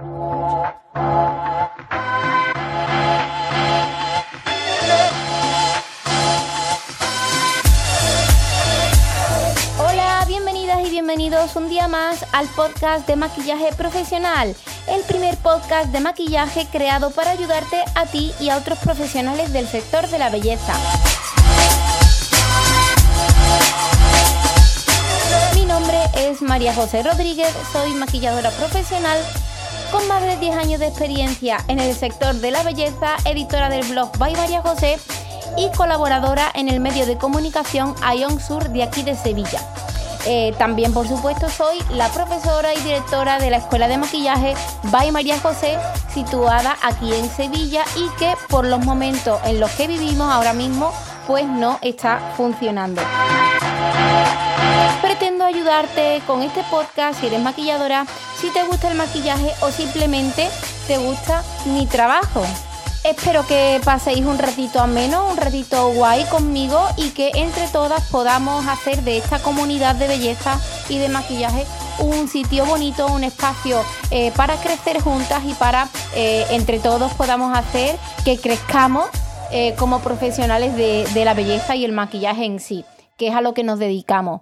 Hola, bienvenidas y bienvenidos un día más al podcast de maquillaje profesional, el primer podcast de maquillaje creado para ayudarte a ti y a otros profesionales del sector de la belleza. Mi nombre es María José Rodríguez, soy maquilladora profesional con más de 10 años de experiencia en el sector de la belleza, editora del blog By María José y colaboradora en el medio de comunicación Ion Sur de aquí de Sevilla. Eh, también, por supuesto, soy la profesora y directora de la Escuela de Maquillaje By María José, situada aquí en Sevilla y que por los momentos en los que vivimos ahora mismo, pues no está funcionando. Pretendo ayudarte con este podcast si eres maquilladora, si te gusta el maquillaje o simplemente te gusta mi trabajo. Espero que paséis un ratito ameno, un ratito guay conmigo y que entre todas podamos hacer de esta comunidad de belleza y de maquillaje un sitio bonito, un espacio eh, para crecer juntas y para eh, entre todos podamos hacer que crezcamos eh, como profesionales de, de la belleza y el maquillaje en sí, que es a lo que nos dedicamos.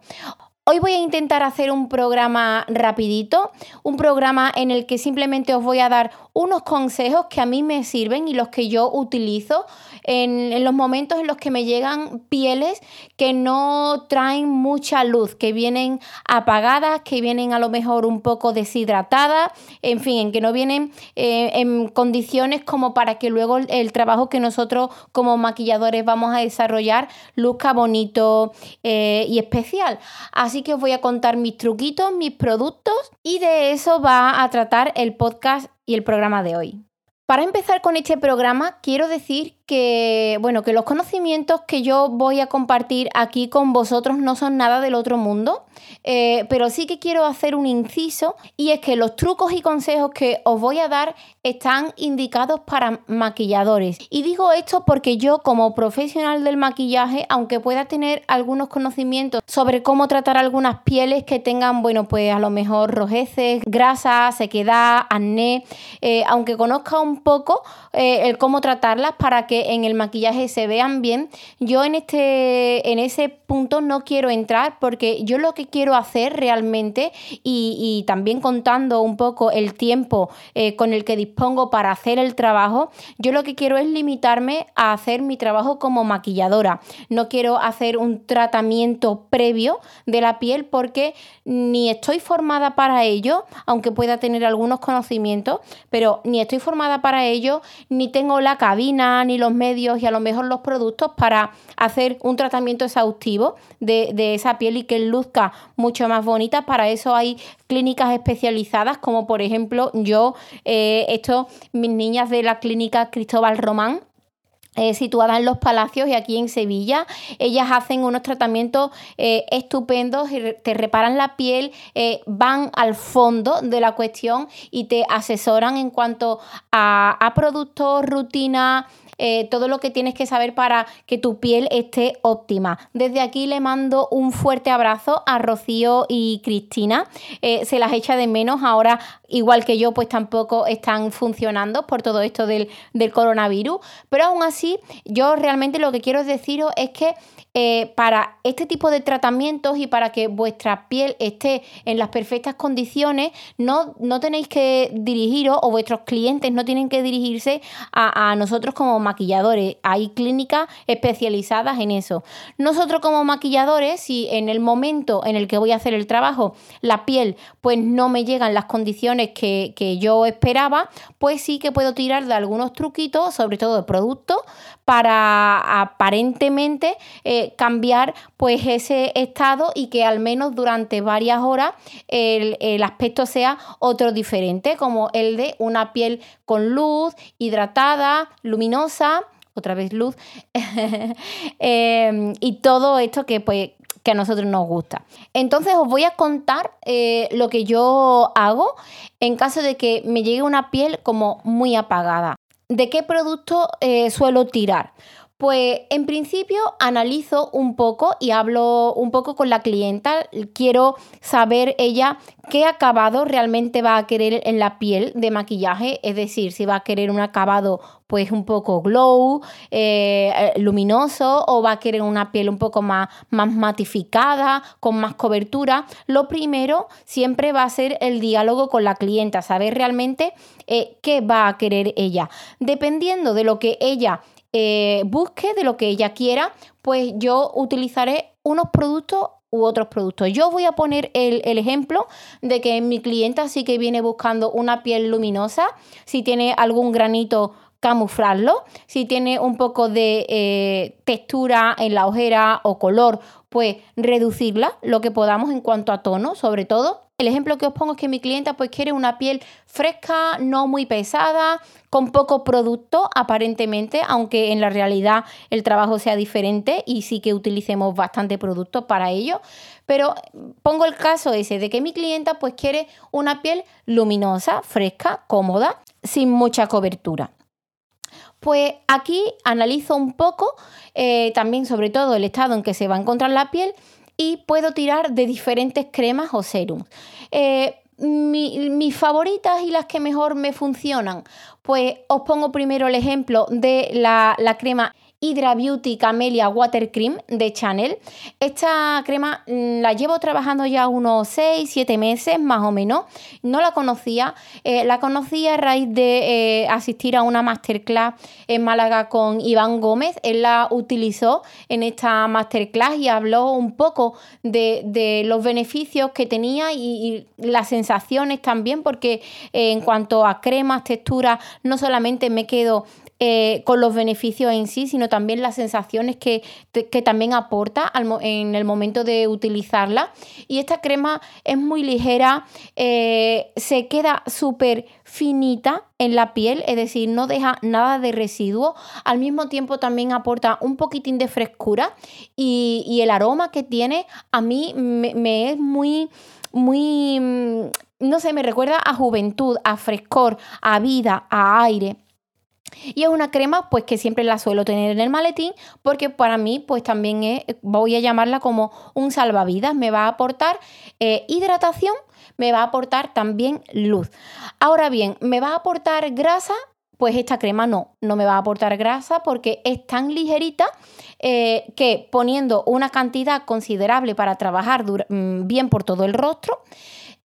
Hoy voy a intentar hacer un programa rapidito, un programa en el que simplemente os voy a dar unos consejos que a mí me sirven y los que yo utilizo en, los momentos en los que me llegan pieles que no traen mucha luz, que vienen apagadas, que vienen a lo mejor un poco deshidratadas, en fin, en que no vienen eh, en condiciones como para que luego el, trabajo que nosotros como maquilladores vamos a desarrollar luzca bonito eh, y especial. Así que os voy a contar mis truquitos, mis productos y de eso va a tratar el podcast y el programa de hoy. Para empezar con este programa, quiero decir que, bueno, que los conocimientos que yo voy a compartir aquí con vosotros no son nada del otro mundo, eh, pero sí que quiero hacer un inciso y es que los trucos y consejos que os voy a dar están indicados para maquilladores. Y digo esto porque yo como profesional del maquillaje, aunque pueda tener algunos conocimientos sobre cómo tratar algunas pieles que tengan, bueno, pues a lo mejor rojeces, grasa, sequedad, acné, eh, aunque conozca un poco eh, el cómo tratarlas para que en el maquillaje se vean bien. Yo en, este, en ese punto no quiero entrar porque yo lo que quiero hacer realmente y, también contando un poco el tiempo eh, con el que dispongo para hacer el trabajo, yo lo que quiero es limitarme a hacer mi trabajo como maquilladora. No quiero hacer un tratamiento previo de la piel porque ni estoy formada para ello, aunque pueda tener algunos conocimientos, pero ni estoy formada para ello, ni tengo la cabina, ni los medios y a lo mejor los productos para hacer un tratamiento exhaustivo de, esa piel y que luzca mucho más bonita. Para eso hay clínicas especializadas, como por ejemplo yo, eh, esto, mis niñas de la clínica Cristóbal Román, eh, situada en los palacios y aquí en Sevilla. Ellas hacen unos tratamientos eh, estupendos, te reparan la piel, van al fondo de la cuestión y te asesoran en cuanto a, a productos, rutina, eh, todo lo que tienes que saber para que tu piel esté óptima. Desde aquí le mando un fuerte abrazo a Rocío y Cristina. Eh, se las echa de menos ahora, igual que yo, pues tampoco están funcionando por todo esto del, del coronavirus. Pero aún así, yo realmente lo que quiero deciros es que eh, para este tipo de tratamientos y para que vuestra piel esté en las perfectas condiciones, no, no tenéis que dirigiros o vuestros clientes no tienen que dirigirse a, nosotros como maquilladores. Hay clínicas especializadas en eso. Nosotros como maquilladores, si en el momento en el que voy a hacer el trabajo, la piel pues no me llegan las condiciones que, que yo esperaba, pues sí que puedo tirar de algunos truquitos, sobre todo de productos, para aparentemente eh, cambiar pues ese estado y que al menos durante varias horas el, aspecto sea otro diferente, como el de una piel con luz, hidratada, luminosa, otra vez luz, em, y todo esto que pues que a nosotros nos gusta. Entonces os voy a contar eh, lo que yo hago en caso de que me llegue una piel como muy apagada. ¿De qué producto eh, suelo tirar? Pues en principio analizo un poco y hablo un poco con la clienta. Quiero saber ella qué acabado realmente va a querer en la piel de maquillaje, es decir, si va a querer un acabado pues un poco glow, eh, eh, luminoso o va a querer una piel un poco más, más matificada, con más cobertura. Lo primero siempre va a ser el diálogo con la clienta, saber realmente eh, qué va a querer ella. Dependiendo de lo que ella busque, de lo que ella quiera, pues yo utilizaré unos productos u otros productos. Yo voy a poner el, ejemplo de que mi clienta sí que viene buscando una piel luminosa, si tiene algún granito camuflarlo, si tiene un poco de eh, textura en la ojera o color, pues reducirla lo que podamos en cuanto a tono, sobre todo. El ejemplo que os pongo es que mi clienta pues quiere una piel fresca, no muy pesada, con poco producto aparentemente, aunque en la realidad el trabajo sea diferente y sí que utilicemos bastante producto para ello. Pero pongo el caso ese de que mi clienta pues quiere una piel luminosa, fresca, cómoda, sin mucha cobertura. Pues aquí analizo un poco eh, también sobre todo el estado en que se va a encontrar la piel y puedo tirar de diferentes cremas o serums. Eh, mis favoritas y las que mejor me funcionan, pues os pongo primero el ejemplo de la, la crema Hydra Beauty Camellia Water Cream de Chanel. Esta crema mm, la llevo trabajando ya unos 6, 7 meses más o menos. No la conocía. Eh, la conocí a raíz de eh, asistir a una masterclass en Málaga con Iván Gómez. Él la utilizó en esta masterclass y habló un poco de, los beneficios que tenía y, las sensaciones también, porque eh, en cuanto a cremas, texturas, no solamente me quedo eh, con los beneficios en sí, sino también las sensaciones que, también aporta en el momento de utilizarla. Y esta crema es muy ligera, eh, se queda súper finita en la piel, es decir, no deja nada de residuo. Al mismo tiempo también aporta un poquitín de frescura y, el aroma que tiene a mí me es muy, muy, mm, no sé, me recuerda a juventud, a frescor, a vida, a aire. Y es una crema pues que siempre la suelo tener en el maletín porque para mí pues también es, voy a llamarla como un salvavidas, me va a aportar eh, hidratación, me va a aportar también luz. Ahora bien, ¿me va a aportar grasa? Pues esta crema no, no me va a aportar grasa porque es tan ligerita eh, que poniendo una cantidad considerable para trabajar mm, bien por todo el rostro,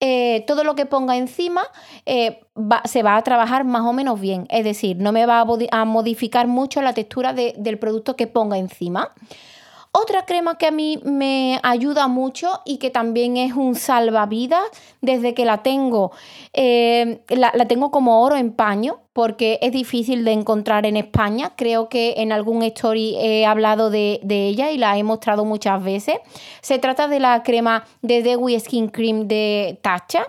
eh, todo lo que ponga encima eh, se va a trabajar más o menos bien. Es decir, no me va a, modificar mucho la textura del producto que ponga encima. Otra crema que a mí me ayuda mucho y que también es un salvavidas desde que la tengo, eh, la, tengo como oro en paño porque es difícil de encontrar en España. Creo que en algún story he hablado de, ella y la he mostrado muchas veces. Se trata de la crema de Dewy Skin Cream de Tatcha.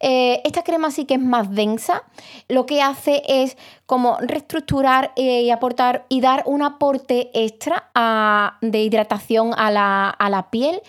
Eh, esta crema sí que es más densa. Lo que hace es como reestructurar eh, y aportar y dar un aporte extra de hidratación a la, piel.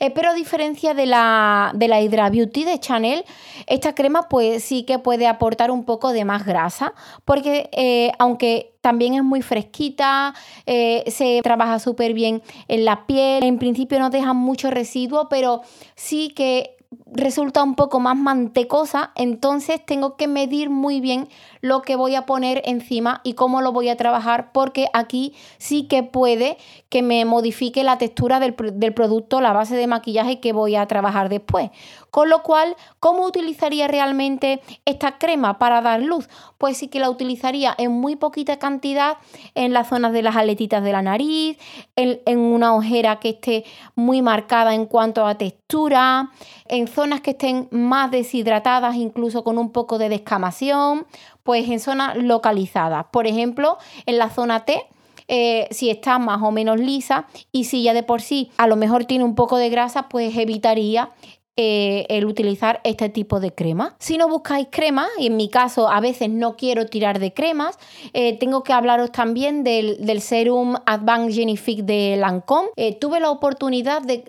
Eh, pero a diferencia de la, de la Hydra Beauty de Chanel, esta crema pues sí que puede aportar un poco de más grasa, porque aunque también es muy fresquita, se trabaja súper bien en la piel, en principio no deja mucho residuo, pero sí que resulta un poco más mantecosa, entonces tengo que medir muy bien lo que voy a poner encima y cómo lo voy a trabajar, porque aquí sí que puede que me modifique la textura del, producto, la base de maquillaje que voy a trabajar después. Con lo cual, ¿cómo utilizaría realmente esta crema para dar luz? Pues sí que la utilizaría en muy poquita cantidad en las zonas de las aletitas de la nariz, en, en una ojera que esté muy marcada en cuanto a textura, en zonas que estén más deshidratadas, incluso con un poco de descamación, pues en zonas localizadas. Por ejemplo, en la zona T, eh, si está más o menos lisa y si ya de por sí a lo mejor tiene un poco de grasa, pues evitaría eh, el utilizar este tipo de crema. Si no buscáis crema, y en mi caso a veces no quiero tirar de cremas, eh, tengo que hablaros también del, serum Advanced Genifique de Lancome. tuve la oportunidad de,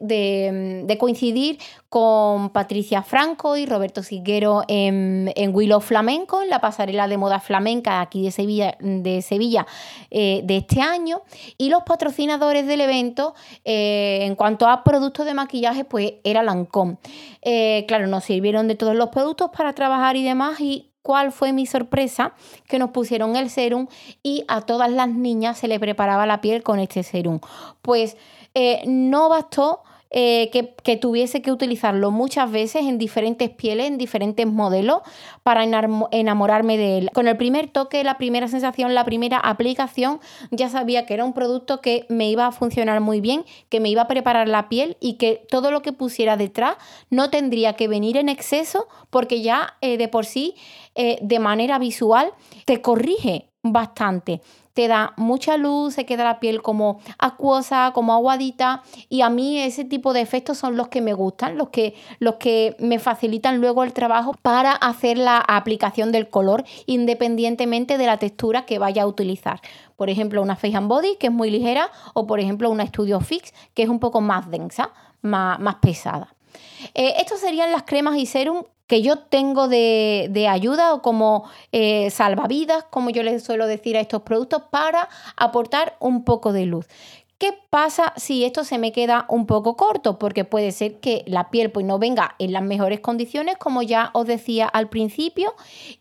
de coincidir con Patricia Franco y Roberto Siguero en, Willow Flamenco, en la pasarela de moda flamenca aquí de Sevilla, de, Sevilla, eh, de este año. Y los patrocinadores del evento, eh, en cuanto a productos de maquillaje, pues era Lancôme. Eh, claro, nos sirvieron de todos los productos para trabajar y demás y cuál fue mi sorpresa, que nos pusieron el serum y a todas las niñas se le preparaba la piel con este serum. Pues no bastó eh, que, tuviese que utilizarlo muchas veces en diferentes pieles, en diferentes modelos, para enamorarme de él. Con el primer toque, la primera sensación, la primera aplicación, ya sabía que era un producto que me iba a funcionar muy bien, que me iba a preparar la piel y que todo lo que pusiera detrás no tendría que venir en exceso porque ya eh, de por sí, eh, de manera visual, te corrige bastante te da mucha luz, se queda la piel como acuosa, como aguadita y a mí ese tipo de efectos son los que me gustan, los que, los que me facilitan luego el trabajo para hacer la aplicación del color independientemente de la textura que vaya a utilizar. Por ejemplo, una Face and Body que es muy ligera o por ejemplo una Studio Fix que es un poco más densa, más, pesada. Eh, estos serían las cremas y serum que yo tengo de, ayuda o como eh, salvavidas, como yo les suelo decir a estos productos, para aportar un poco de luz. ¿Qué pasa si esto se me queda un poco corto? Porque puede ser que la piel pues, no venga en las mejores condiciones, como ya os decía al principio,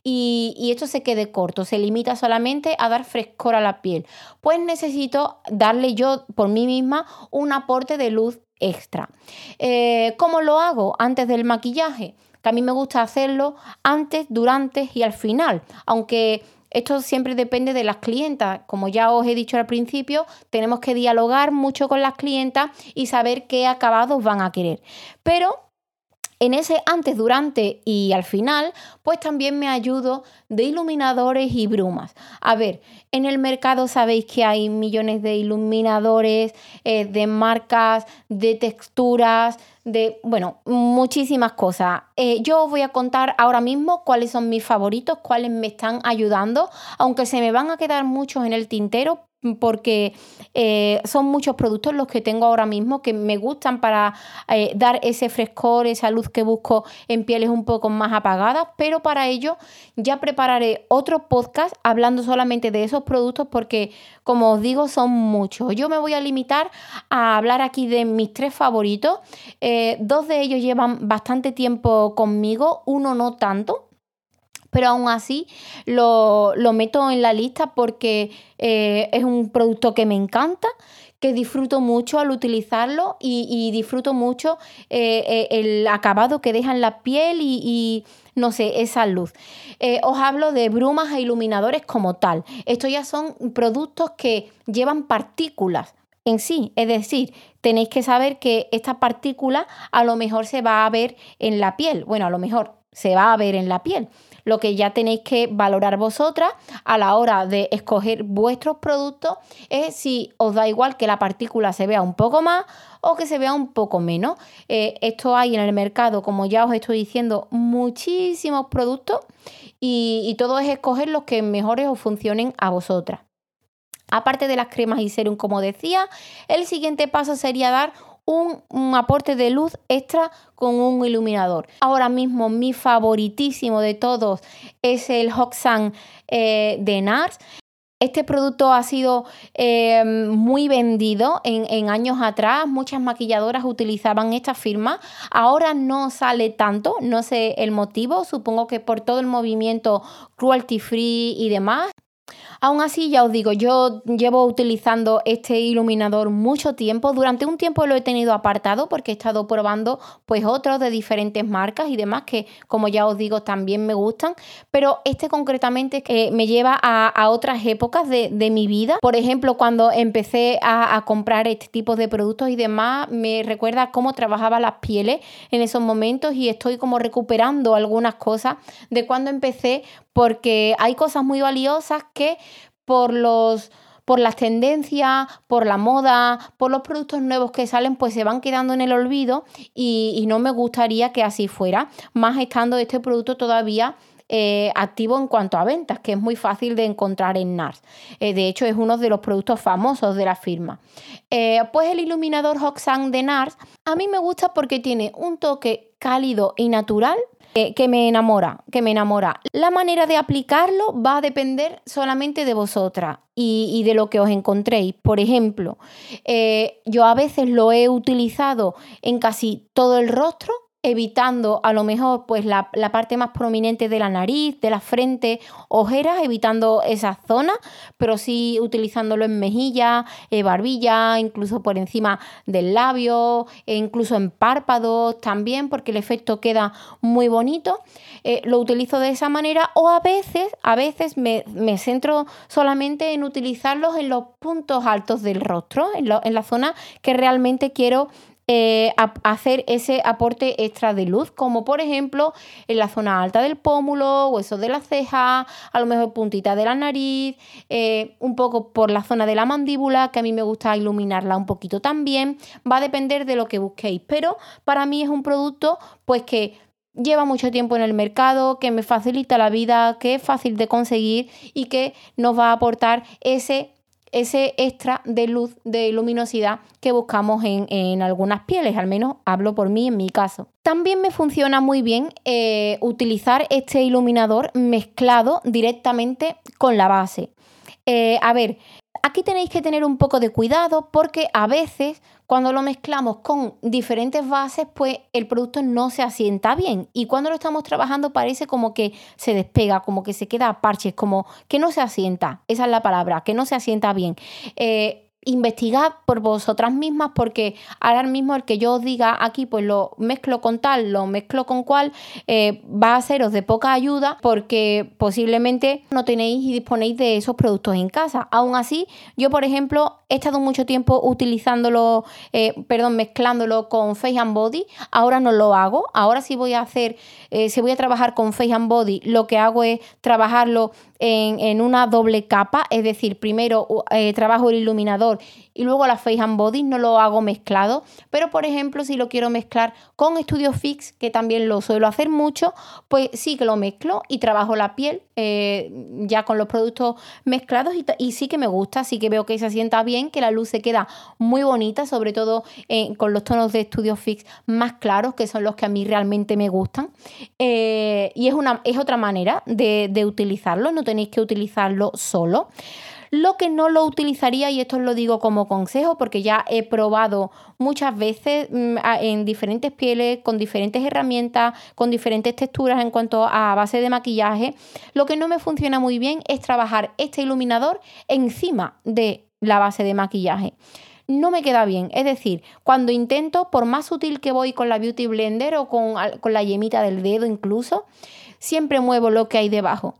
y, y, esto se quede corto, se limita solamente a dar frescor a la piel. Pues necesito darle yo por mí misma un aporte de luz extra. Eh, ¿Cómo lo hago antes del maquillaje? Que a mí me gusta hacerlo antes, durante y al final, aunque esto siempre depende de las clientas. Como ya os he dicho al principio, tenemos que dialogar mucho con las clientas y saber qué acabados van a querer. Pero en ese antes, durante y al final, pues también me ayudo de iluminadores y brumas. A ver, en el mercado sabéis que hay millones de iluminadores, eh, de marcas, de texturas, de, bueno, muchísimas cosas. Eh, yo os voy a contar ahora mismo cuáles son mis favoritos, cuáles me están ayudando, aunque se me van a quedar muchos en el tintero porque eh, son muchos productos los que tengo ahora mismo que me gustan para eh, dar ese frescor, esa luz que busco en pieles un poco más apagadas, pero para ello ya prepararé otro podcast hablando solamente de esos productos porque, como os digo, son muchos. Yo me voy a limitar a hablar aquí de mis tres favoritos. Eh, dos de ellos llevan bastante tiempo conmigo, uno no tanto pero aún así lo, meto en la lista porque eh, es un producto que me encanta, que disfruto mucho al utilizarlo y, disfruto mucho eh, eh, el acabado que deja en la piel y, no sé, esa luz. os hablo de brumas e iluminadores como tal. Estos ya son productos que llevan partículas en sí. Es decir, tenéis que saber que esta partícula a lo mejor se va a ver en la piel. Bueno, a lo mejor se va a ver en la piel. Lo que ya tenéis que valorar vosotras a la hora de escoger vuestros productos es si os da igual que la partícula se vea un poco más o que se vea un poco menos. Eh, esto hay en el mercado, como ya os estoy diciendo, muchísimos productos y, y todo es escoger los que mejores os funcionen a vosotras. Aparte de las cremas y serum, como decía, el siguiente paso sería dar un, aporte de luz extra con un iluminador. Ahora mismo mi favoritísimo de todos es el Hoxan eh, de NARS. Este producto ha sido eh, muy vendido en, en, años atrás. Muchas maquilladoras utilizaban esta firma. Ahora no sale tanto, no sé el motivo. Supongo que por todo el movimiento cruelty free y demás. Aún así, ya os digo, yo llevo utilizando este iluminador mucho tiempo. Durante un tiempo lo he tenido apartado porque he estado probando pues otros de diferentes marcas y demás que, como ya os digo, también me gustan. Pero este concretamente me lleva a, otras épocas de, mi vida. Por ejemplo, cuando empecé a, a comprar este tipo de productos y demás, me recuerda cómo trabajaba las pieles en esos momentos y estoy como recuperando algunas cosas de cuando empecé porque hay cosas muy valiosas que por los por las tendencias, por la moda, por los productos nuevos que salen, pues se van quedando en el olvido y, no me gustaría que así fuera, más estando este producto todavía eh, activo en cuanto a ventas, que es muy fácil de encontrar en NARS. Eh, de hecho, es uno de los productos famosos de la firma. Eh, pues el iluminador Hoxan de NARS a mí me gusta porque tiene un toque cálido y natural que me enamora, que me enamora. La manera de aplicarlo va a depender solamente de vosotras y, de lo que os encontréis. Por ejemplo, yo a veces lo he utilizado en casi todo el rostro evitando a lo mejor pues la, parte más prominente de la nariz, de la frente, ojeras, evitando esa zona, pero sí utilizándolo en mejilla, eh, barbilla, incluso por encima del labio, e incluso en párpados también, porque el efecto queda muy bonito. Eh, lo utilizo de esa manera o a veces, a veces me, centro solamente en utilizarlos en los puntos altos del rostro, en, en la zona que realmente quiero eh, hacer ese aporte extra de luz, como por ejemplo en la zona alta del pómulo, hueso de la ceja, a lo mejor puntita de la nariz, eh, un poco por la zona de la mandíbula, que a mí me gusta iluminarla un poquito también. Va a depender de lo que busquéis, pero para mí es un producto pues que lleva mucho tiempo en el mercado, que me facilita la vida, que es fácil de conseguir y que nos va a aportar ese ese extra de luz, de luminosidad que buscamos en, algunas pieles, al menos hablo por mí en mi caso. También me funciona muy bien eh, utilizar este iluminador mezclado directamente con la base. Eh, a ver, Aquí tenéis que tener un poco de cuidado porque a veces cuando lo mezclamos con diferentes bases, pues el producto no se asienta bien. Y cuando lo estamos trabajando parece como que se despega, como que se queda a parches, como que no se asienta. Esa es la palabra, que no se asienta bien. Eh, investigad por vosotras mismas porque ahora mismo el que yo os diga aquí pues lo mezclo con tal, lo mezclo con cual, eh, va a seros de poca ayuda porque posiblemente no tenéis y disponéis de esos productos en casa. Aún así, yo por ejemplo he estado mucho tiempo utilizándolo, eh, perdón, mezclándolo con Face and Body, ahora no lo hago, ahora sí voy a hacer, eh, si voy a trabajar con Face and Body, lo que hago es trabajarlo en, una doble capa, es decir, primero eh, trabajo el iluminador y luego la Face and Body, no lo hago mezclado, pero por ejemplo si lo quiero mezclar con Studio Fix, que también lo suelo hacer mucho, pues sí que lo mezclo y trabajo la piel eh, ya con los productos mezclados y, sí que me gusta, sí que veo que se sienta bien, que la luz se queda muy bonita, sobre todo eh, con los tonos de Studio Fix más claros, que son los que a mí realmente me gustan. y es, una, es otra manera de, de utilizarlo, no tenéis que utilizarlo solo. Lo que no lo utilizaría, y esto os lo digo como consejo, porque ya he probado muchas veces mm, en diferentes pieles, con diferentes herramientas, con diferentes texturas en cuanto a base de maquillaje, lo que no me funciona muy bien es trabajar este iluminador encima de la base de maquillaje no me queda bien. Es decir, cuando intento, por más sutil que voy con la Beauty Blender o con, con, la yemita del dedo incluso, siempre muevo lo que hay debajo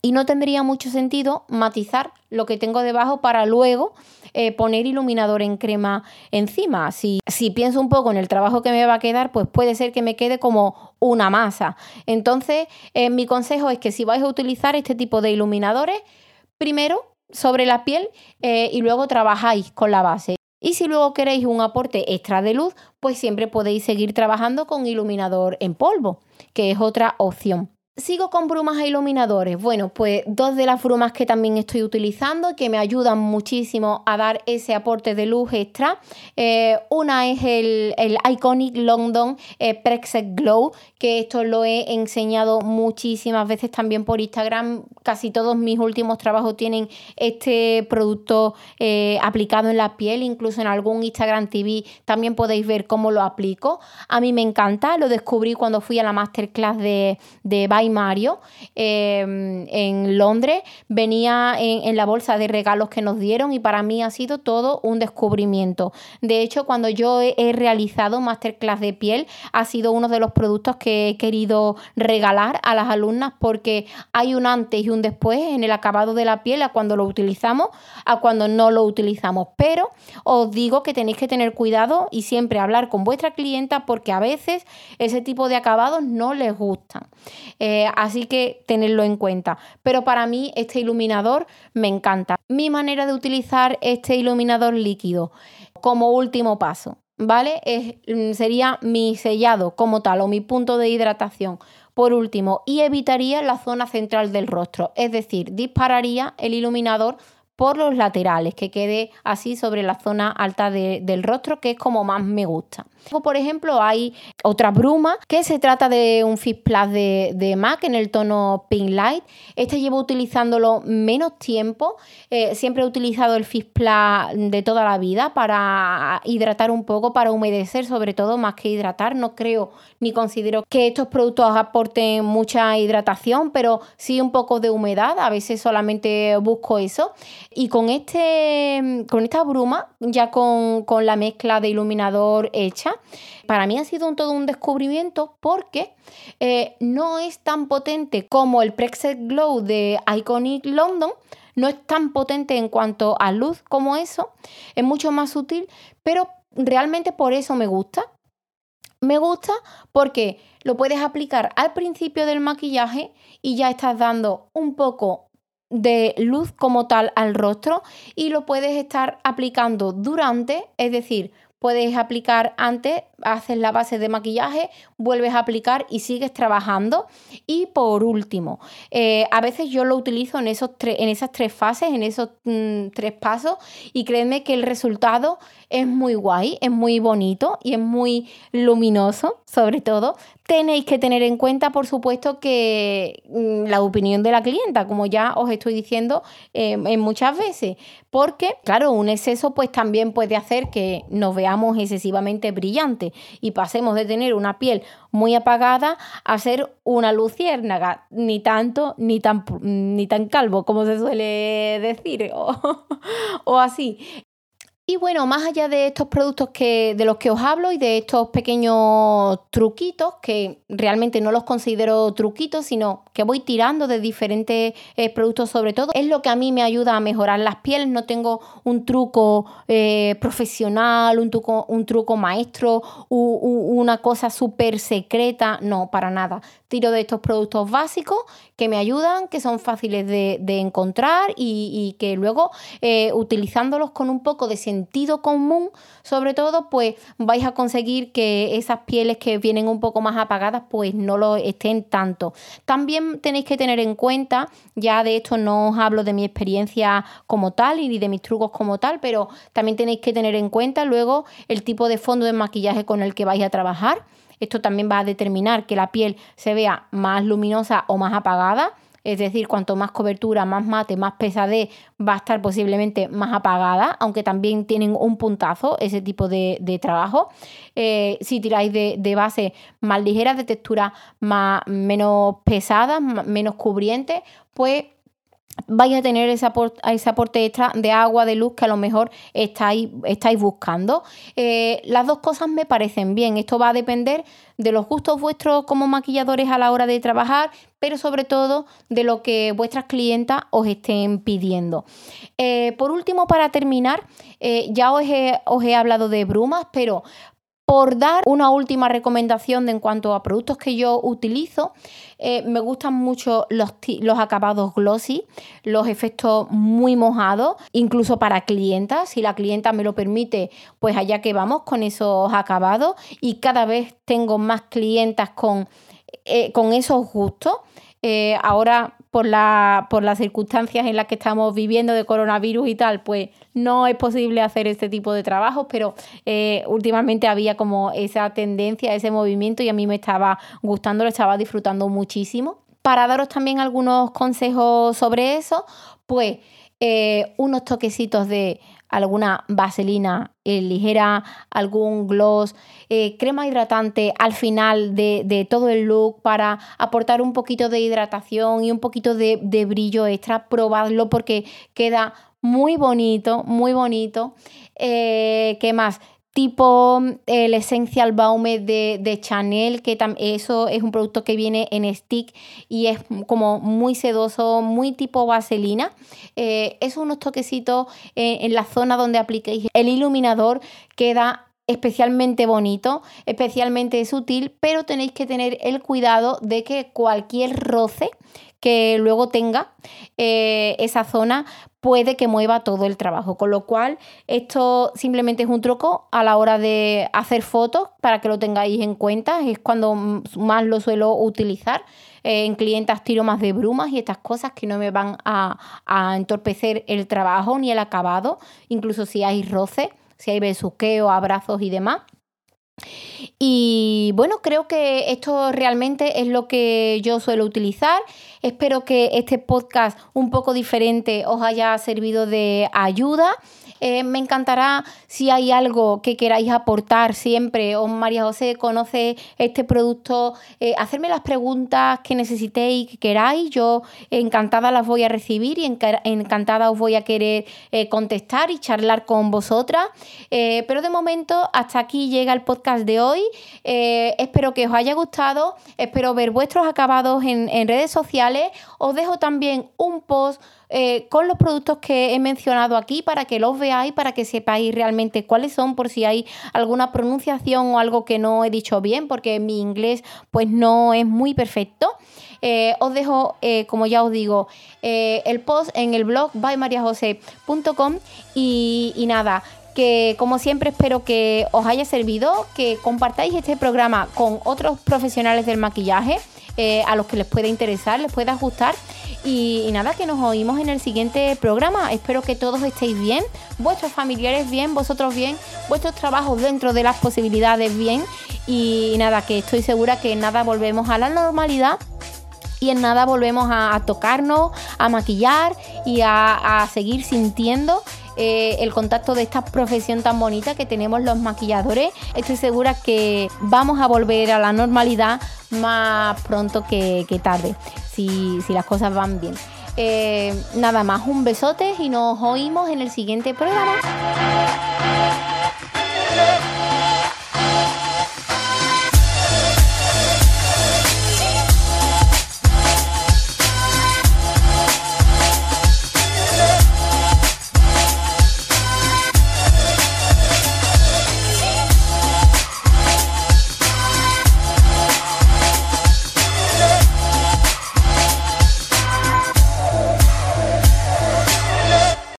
y no tendría mucho sentido matizar lo que tengo debajo para luego eh, poner iluminador en crema encima. Si, si pienso un poco en el trabajo que me va a quedar, pues puede ser que me quede como una masa. Entonces, eh, mi consejo es que si vais a utilizar este tipo de iluminadores, primero sobre la piel eh, y luego trabajáis con la base. Y si luego queréis un aporte extra de luz, pues siempre podéis seguir trabajando con iluminador en polvo, que es otra opción. Sigo con brumas e iluminadores. Bueno, pues dos de las brumas que también estoy utilizando que me ayudan muchísimo a dar ese aporte de luz extra. Eh, una es el, Iconic London eh, Glow, que esto lo he enseñado muchísimas veces también por Instagram. Casi todos mis últimos trabajos tienen este producto eh, aplicado en la piel, incluso en algún Instagram TV también podéis ver cómo lo aplico. A mí me encanta, lo descubrí cuando fui a la masterclass de, de Mario em, en Londres. Venía en, la bolsa de regalos que nos dieron y para mí ha sido todo un descubrimiento. De hecho, cuando yo he, realizado masterclass de piel, ha sido uno de los productos que he querido regalar a las alumnas porque hay un antes y un después en el acabado de la piel a cuando lo utilizamos, a cuando no lo utilizamos. Pero os digo que tenéis que tener cuidado y siempre hablar con vuestra clienta porque a veces ese tipo de acabados no les gustan. Así que tenerlo en cuenta. Pero para mí este iluminador me encanta. Mi manera de utilizar este iluminador líquido como último paso, ¿vale? Mm, sería mi sellado como tal o mi punto de hidratación. por último, y evitaría la zona central del rostro, es decir, dispararía el iluminador por los laterales, que quede así sobre la zona alta del rostro, que es como más me gusta. Por ejemplo, hay otra bruma que se trata de un Fix Plus de, MAC en el tono Pink Light. Este llevo utilizándolo menos tiempo. Eh, siempre he utilizado el Fix Plus de toda la vida para hidratar un poco, para humedecer sobre todo, más que hidratar. No creo ni considero que estos productos aporten mucha hidratación, pero sí un poco de humedad. A veces solamente busco eso. Y con, este, con esta bruma, ya con, con la mezcla de iluminador hecha, para mí ha sido un, todo un descubrimiento porque eh, no es tan potente como el Prexet Glow de Iconic London, no es tan potente en cuanto a luz como eso, es mucho más sutil, pero realmente por eso me gusta. Me gusta porque lo puedes aplicar al principio del maquillaje y ya estás dando un poco de luz como tal al rostro y lo puedes estar aplicando durante, es decir, puedes aplicar antes, haces la base de maquillaje, vuelves a aplicar y sigues trabajando. Y por último, eh, a veces yo lo utilizo en, esos en esas tres fases, en esos mm, tres pasos, y créeme que el resultado es muy guay, es muy bonito y es muy luminoso, sobre todo. Tenéis que tener en cuenta, por supuesto, que mm, la opinión de la clienta, como ya os estoy diciendo em, en muchas veces, porque, claro, un exceso pues también puede hacer que nos veamos excesivamente brillantes y pasemos de tener una piel muy apagada a ser una luciérnaga, ni tanto ni tan, ni tan calvo como se suele decir, o, o así. Y bueno, más allá de estos productos que, de los que os hablo y de estos pequeños truquitos, que realmente no los considero truquitos, sino que voy tirando de diferentes eh, productos sobre todo, es lo que a mí me ayuda a mejorar las pieles. No tengo un truco eh, profesional, un truco, un truco maestro, una cosa súper secreta, no, para nada. Tiro de estos productos básicos que me ayudan, que son fáciles de, encontrar y, que luego eh, utilizándolos con un poco de sentido común, sobre todo, pues vais a conseguir que esas pieles que vienen un poco más apagadas, pues no lo estén tanto. También tenéis que tener en cuenta, ya de esto no os hablo de mi experiencia como tal y de mis trucos como tal, pero también tenéis que tener en cuenta luego el tipo de fondo de maquillaje con el que vais a trabajar esto también va a determinar que la piel se vea más luminosa o más apagada. Es decir, cuanto más cobertura, más mate, más pesadez, va a estar posiblemente más apagada, aunque también tienen un puntazo ese tipo de, trabajo. Eh, si tiráis de, de, base más ligeras, de textura más, menos pesadas, menos cubrientes, pues vais a tener ese aporte, extra de agua, de luz que a lo mejor estáis, estáis buscando. Eh, las dos cosas me parecen bien. Esto va a depender de los gustos vuestros como maquilladores a la hora de trabajar, pero sobre todo de lo que vuestras clientas os estén pidiendo. Eh, por último, para terminar, eh, ya os os he hablado de brumas, pero por dar una última recomendación de en cuanto a productos que yo utilizo, eh, me gustan mucho los, acabados glossy, los efectos muy mojados, incluso para clientas. Si la clienta me lo permite, pues allá que vamos con esos acabados. Y cada vez tengo más clientas con, eh, con esos gustos. Eh, ahora por, la, por las circunstancias en las que estamos viviendo de coronavirus y tal, pues no es posible hacer este tipo de trabajos, pero eh, últimamente había como esa tendencia, ese movimiento y a mí me estaba gustando, lo estaba disfrutando muchísimo. Para daros también algunos consejos sobre eso, pues eh, unos toquecitos de alguna vaselina eh, ligera, algún gloss, eh, crema hidratante al final de, todo el look para aportar un poquito de hidratación y un poquito de, de brillo extra. Probadlo porque queda muy bonito, muy bonito. ¿Qué más? Tipo el Essential Baume de, de Chanel, que eso es un producto que viene en stick y es como muy sedoso, muy tipo vaselina. Eh, es unos toquecitos eh, en la zona donde apliquéis el iluminador, queda especialmente bonito, especialmente sutil, pero tenéis que tener el cuidado de que cualquier roce que luego tenga eh, esa zona, puede que mueva todo el trabajo. Con lo cual, esto simplemente es un truco a la hora de hacer fotos para que lo tengáis en cuenta. Es cuando más lo suelo utilizar. Eh, en clientas tiro más de brumas y estas cosas que no me van a, a entorpecer el trabajo ni el acabado, incluso si hay roce, si hay besuqueo, abrazos y demás. Y bueno, creo que esto realmente es lo que yo suelo utilizar. Espero que este podcast un poco diferente os haya servido de ayuda. Eh, me encantará si hay algo que queráis aportar siempre o María José conoce este producto, eh, hacerme las preguntas que necesitéis, que queráis. Yo encantada las voy a recibir y encantada os voy a querer eh, contestar y charlar con vosotras. pero de momento hasta aquí llega el podcast de hoy. espero que os haya gustado, espero ver vuestros acabados en, en redes sociales. Os dejo también un post eh, con los productos que he mencionado aquí para que los veáis, para que sepáis realmente cuáles son, por si hay alguna pronunciación o algo que no he dicho bien, porque mi inglés pues no es muy perfecto. Eh, os dejo, eh, como ya os digo, el post en el blog bymariajose.com y, nada, que como siempre espero que os haya servido, que compartáis este programa con otros profesionales del maquillaje a los que les pueda interesar, les pueda gustar y, nada, que nos oímos en el siguiente programa. Espero que todos estéis bien, vuestros familiares bien, vosotros bien, vuestros trabajos dentro de las posibilidades bien. Y nada, que estoy segura que en nada volvemos a la normalidad y en nada volvemos a, tocarnos, a maquillar y a, seguir sintiendo eh, el contacto de esta profesión tan bonita que tenemos los maquilladores. Estoy segura que vamos a volver a la normalidad más pronto que tarde si, las cosas van bien. Eh, nada más, un besote y nos oímos en el siguiente programa.